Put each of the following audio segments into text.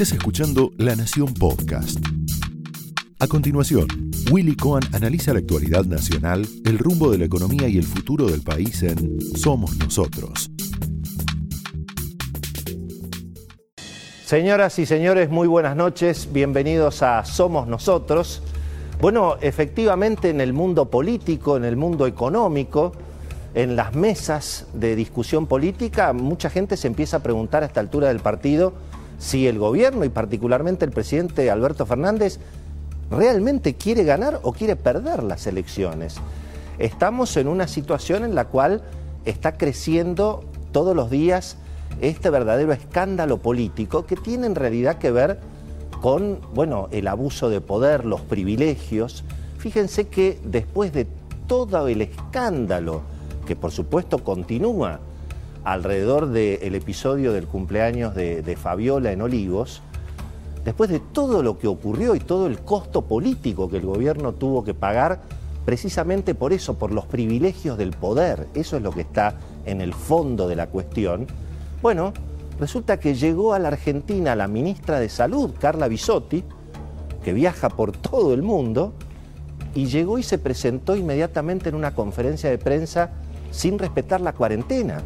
Estás escuchando La Nación Podcast. A continuación, Willy Cohen analiza la actualidad nacional, el rumbo de la economía y el futuro del país en Somos Nosotros. Señoras y señores, muy buenas noches, bienvenidos a Somos Nosotros. Bueno, efectivamente en el mundo político, en el mundo económico, en las mesas de discusión política, mucha gente se empieza a preguntar a esta altura del partido si el gobierno y particularmente el presidente Alberto Fernández realmente quiere ganar o quiere perder las elecciones. Estamos en una situación en la cual está creciendo todos los días este verdadero escándalo político que tiene en realidad que ver con, bueno, el abuso de poder, los privilegios. Fíjense que después de todo el escándalo que por supuesto continúa alrededor del episodio del cumpleaños de, de, Fabiola en Olivos, después de todo lo que ocurrió y todo el costo político que el gobierno tuvo que pagar, precisamente por eso, por los privilegios del poder, eso es lo que está en el fondo de la cuestión, bueno, resulta que llegó a la Argentina la ministra de Salud, Carla Bisotti, que viaja por todo el mundo, y llegó y se presentó inmediatamente en una conferencia de prensa sin respetar la cuarentena.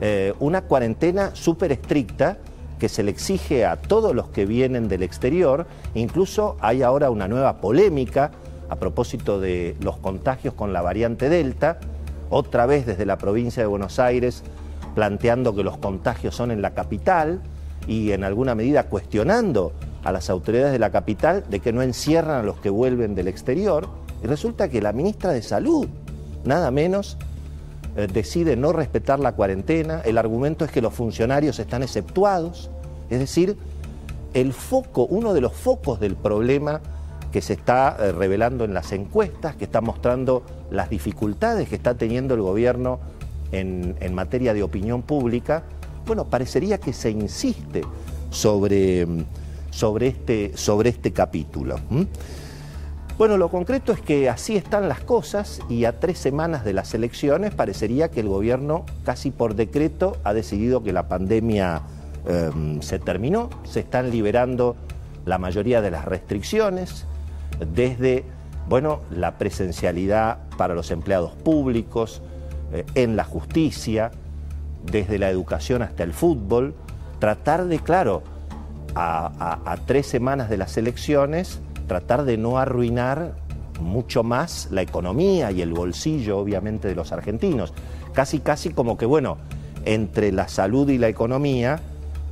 Eh, una cuarentena súper estricta que se le exige a todos los que vienen del exterior. Incluso hay ahora una nueva polémica a propósito de los contagios con la variante Delta, otra vez desde la provincia de Buenos Aires planteando que los contagios son en la capital y en alguna medida cuestionando a las autoridades de la capital de que no encierran a los que vuelven del exterior. Y resulta que la ministra de Salud, nada menos, eh, decide no respetar la cuarentena, el argumento es que los funcionarios están exceptuados, es decir, el foco, uno de los focos del problema que se está eh, revelando en las encuestas, que está mostrando las dificultades que está teniendo el gobierno en, materia de opinión pública, bueno, parecería que se insiste sobre, sobre, este, sobre este capítulo. Bueno, lo concreto es que así están las cosas y a tres semanas de las elecciones parecería que el gobierno casi por decreto ha decidido que la pandemia em, se terminó, se están liberando la mayoría de las restricciones, desde bueno, la presencialidad para los empleados públicos, eh, en la justicia, desde la educación hasta el fútbol, tratar de, claro, a tres semanas de las elecciones, tratar de no arruinar mucho más la economía y el bolsillo, obviamente, de los argentinos. Casi, casi como que, bueno, entre la salud y la economía,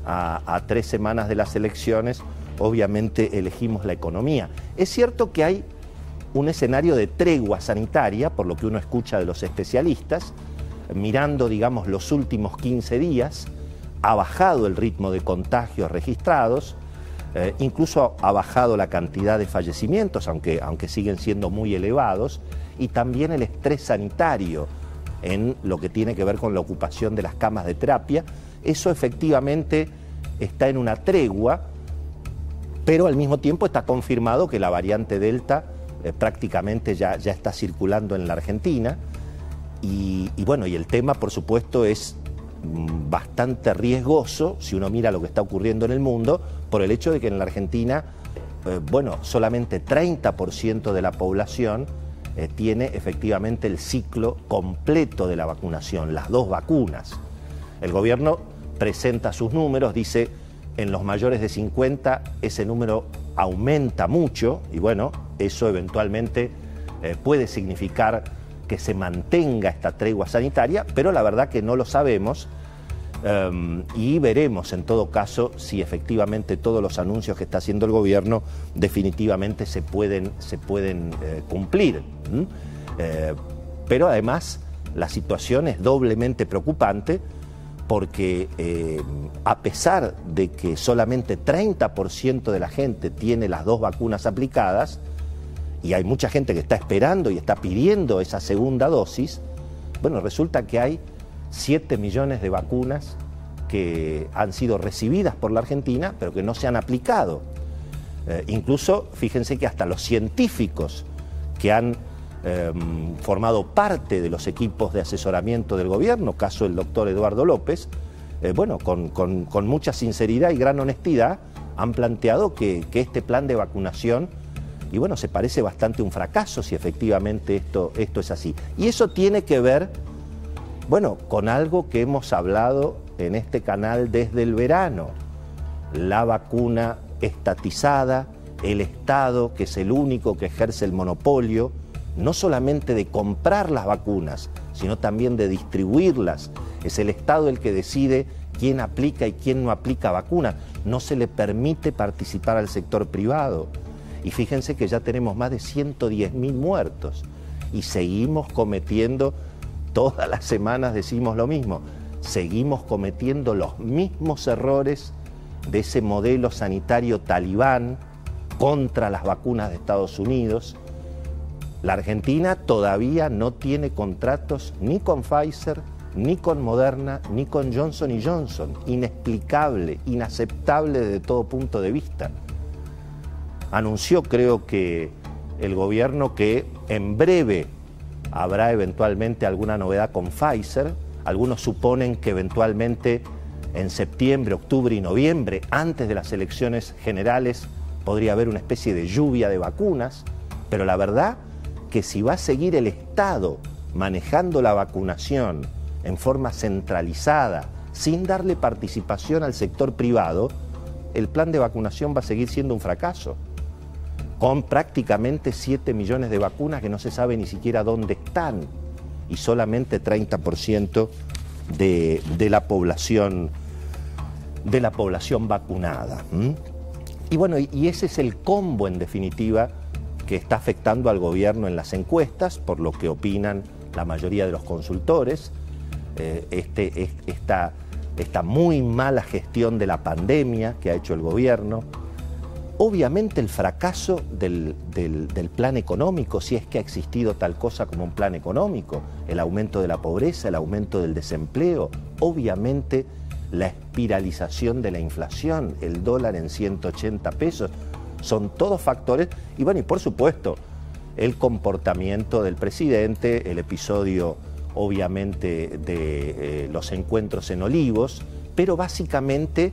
a, tres semanas de las elecciones, obviamente elegimos la economía. Es cierto que hay un escenario de tregua sanitaria, por lo que uno escucha de los especialistas, mirando, digamos, los últimos 15 días, ha bajado el ritmo de contagios registrados, eh, incluso ha bajado la cantidad de fallecimientos, aunque, aunque siguen siendo muy elevados, y también el estrés sanitario en lo que tiene que ver con la ocupación de las camas de terapia. Eso efectivamente está en una tregua, pero al mismo tiempo está confirmado que la variante Delta eh, prácticamente ya, ya está circulando en la Argentina. y, bueno, y el tema, por supuesto, es bastante riesgoso, si uno mira lo que está ocurriendo en el mundo, por el hecho de que en la Argentina, eh, bueno, solamente 30% de la población eh, tiene efectivamente el ciclo completo de la vacunación, las dos vacunas. El gobierno presenta sus números, dice, en los mayores de 50 ese número aumenta mucho y bueno, eso eventualmente eh, puede significar que se mantenga esta tregua sanitaria, pero la verdad que no lo sabemos. Em, y veremos en todo caso si efectivamente todos los anuncios que está haciendo el gobierno definitivamente se pueden, se pueden eh, cumplir. Eh, pero además la situación es doblemente preocupante porque eh, a pesar de que solamente 30% de la gente tiene las dos vacunas aplicadas, y hay mucha gente que está esperando y está pidiendo esa segunda dosis, bueno, resulta que hay 7 millones de vacunas que han sido recibidas por la Argentina, pero que no se han aplicado. Eh, incluso, fíjense que hasta los científicos que han em, formado parte de los equipos de asesoramiento del gobierno, caso el doctor Eduardo López, eh, bueno, con mucha sinceridad y gran honestidad, han planteado que, este plan de vacunación, y bueno, se parece bastante un fracaso si efectivamente esto, esto es así. Y eso tiene que ver, bueno, con algo que hemos hablado en este canal desde el verano, la vacuna estatizada, el Estado, que es el único que ejerce el monopolio, no solamente de comprar las vacunas, sino también de distribuirlas. Es el Estado el que decide quién aplica y quién no aplica vacunas. No se le permite participar al sector privado. Y fíjense que ya tenemos más de 110 mil muertos y seguimos cometiendo, todas las semanas decimos lo mismo, seguimos cometiendo los mismos errores de ese modelo sanitario talibán contra las vacunas de Estados Unidos. La Argentina todavía no tiene contratos ni con Pfizer, ni con Moderna, ni con Johnson Johnson. Inexplicable, inaceptable desde todo punto de vista. Anunció, creo que, el gobierno que en breve habrá eventualmente alguna novedad con Pfizer. Algunos suponen que eventualmente en septiembre, octubre y noviembre, antes de las elecciones generales, podría haber una especie de lluvia de vacunas, pero la verdad que si va a seguir el Estado manejando la vacunación en forma centralizada, sin darle participación al sector privado, el plan de vacunación va a seguir siendo un fracaso, con prácticamente 7 millones de vacunas que no se sabe ni siquiera dónde están y solamente 30% de, de, la población de la población vacunada. Y bueno, y ese es el combo en definitiva que está afectando al gobierno en las encuestas, por lo que opinan la mayoría de los consultores. Eh, este, esta, esta muy mala gestión de la pandemia que ha hecho el gobierno, obviamente el fracaso del, plan económico, si es que ha existido tal cosa como un plan económico, el aumento de la pobreza, el aumento del desempleo, obviamente la espiralización de la inflación, el dólar en 180 pesos, son todos factores, y bueno, y por supuesto, el comportamiento del presidente, el episodio obviamente de eh, los encuentros en Olivos, pero básicamente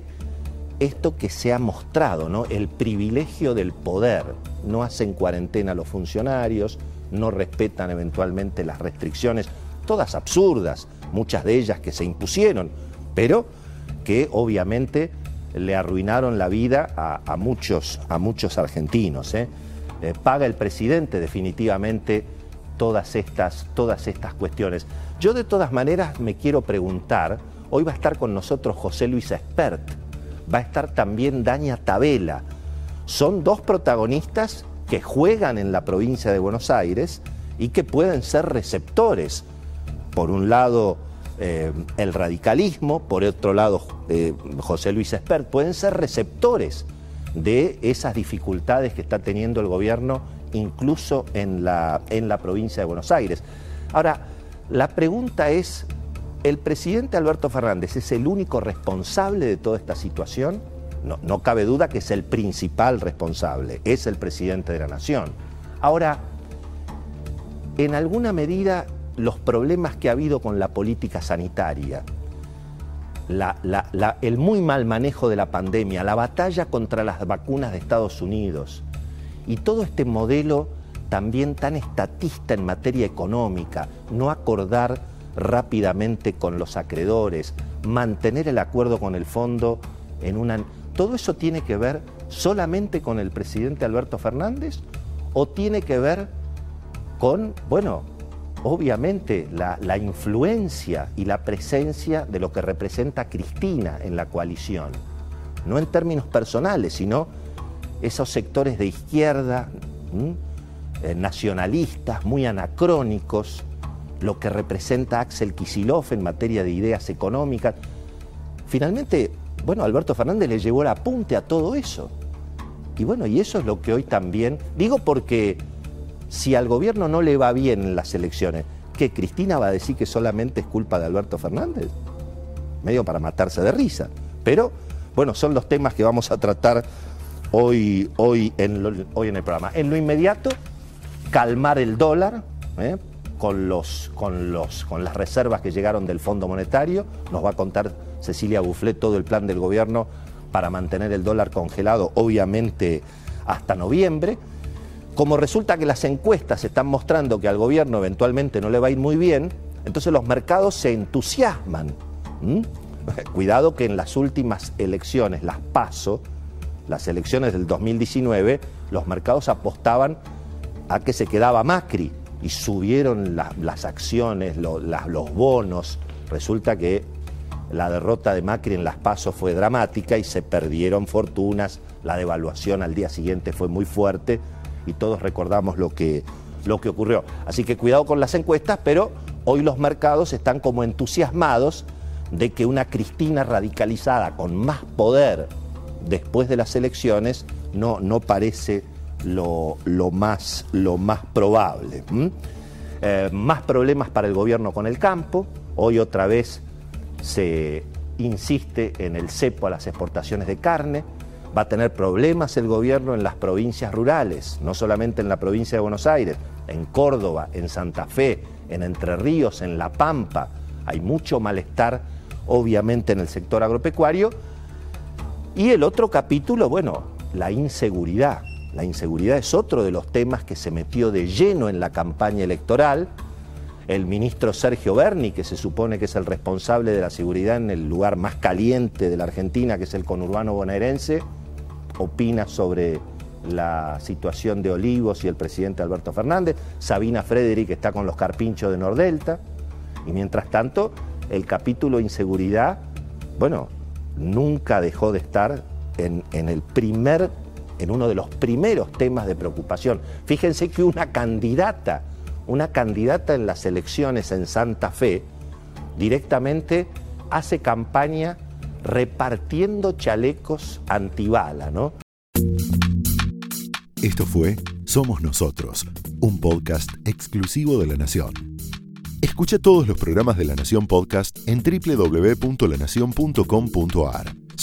esto que se ha mostrado, ¿no? el privilegio del poder. No hacen cuarentena los funcionarios, no respetan eventualmente las restricciones, todas absurdas, muchas de ellas que se impusieron, pero que obviamente le arruinaron la vida a, muchos, a muchos argentinos. ¿eh? Eh, paga el presidente definitivamente todas estas, todas estas cuestiones. Yo de todas maneras me quiero preguntar, hoy va a estar con nosotros José Luis Espert, va a estar también Daña Tabela. Son dos protagonistas que juegan en la provincia de Buenos Aires y que pueden ser receptores. Por un lado, eh, el radicalismo, por otro lado, eh, José Luis Espert, pueden ser receptores de esas dificultades que está teniendo el gobierno incluso en la, en la provincia de Buenos Aires. Ahora, la pregunta es, ¿el presidente Alberto Fernández es el único responsable de toda esta situación? No, no cabe duda que es el principal responsable, es el presidente de la nación. Ahora, en alguna medida los problemas que ha habido con la política sanitaria, el muy mal manejo de la pandemia, la batalla contra las vacunas de Estados Unidos, y todo este modelo también tan estatista en materia económica, no acordar rápidamente con los acreedores, mantener el acuerdo con el fondo en una... ¿Todo eso tiene que ver solamente con el presidente Alberto Fernández o tiene que ver con, bueno, obviamente la, la influencia y la presencia de lo que representa Cristina en la coalición? No en términos personales, sino esos sectores de izquierda, eh, nacionalistas, muy anacrónicos, lo que representa Axel Kisilov en materia de ideas económicas. Finalmente, bueno, Alberto Fernández le llevó el apunte a todo eso. Y bueno, y eso es lo que hoy también, digo porque si al gobierno no le va bien en las elecciones, ¿qué Cristina va a decir que solamente es culpa de Alberto Fernández? Medio para matarse de risa. Pero, bueno, son los temas que vamos a tratar hoy, hoy en el programa. En lo inmediato, calmar el dólar ¿eh? Con, los, con, los, con las reservas que llegaron del Fondo Monetario. Nos va a contar Cecilia Bufflet todo el plan del gobierno para mantener el dólar congelado, obviamente hasta noviembre. Como resulta que las encuestas están mostrando que al gobierno eventualmente no le va a ir muy bien, entonces los mercados se entusiasman. Cuidado que en las últimas elecciones, las PASO, las elecciones del 2019, los mercados apostaban a que se quedaba Macri y subieron las acciones, los bonos. Resulta que la derrota de Macri en las PASO fue dramática y se perdieron fortunas, la devaluación al día siguiente fue muy fuerte y todos recordamos lo que, lo que ocurrió. Así que cuidado con las encuestas, pero hoy los mercados están como entusiasmados de que una Cristina radicalizada con más poder después de las elecciones no, no parece lo, más, lo, más, probable. Eh, más problemas para el gobierno con el campo. Hoy otra vez se insiste en el cepo a las exportaciones de carne. Va a tener problemas el gobierno en las provincias rurales, no solamente en la provincia de Buenos Aires, en Córdoba, en Santa Fe, en Entre Ríos, en La Pampa. Hay mucho malestar, obviamente, en el sector agropecuario. Y el otro capítulo, bueno, la inseguridad. La inseguridad es otro de los temas que se metió de lleno en la campaña electoral. El ministro Sergio Berni, que se supone que es el responsable de la seguridad en el lugar más caliente de la Argentina, que es el conurbano bonaerense, opina sobre la situación de Olivos y el presidente Alberto Fernández. Sabina Frederick está con los carpinchos de Nordelta. Y mientras tanto, el capítulo inseguridad, bueno, nunca dejó de estar en, en el primer en uno de los primeros temas de preocupación. Fíjense que una candidata, una candidata en las elecciones en Santa Fe, directamente hace campaña repartiendo chalecos antibala, ¿no? Esto fue Somos Nosotros, un podcast exclusivo de La Nación. Escucha todos los programas de La Nación Podcast en www.lanacion.com.ar.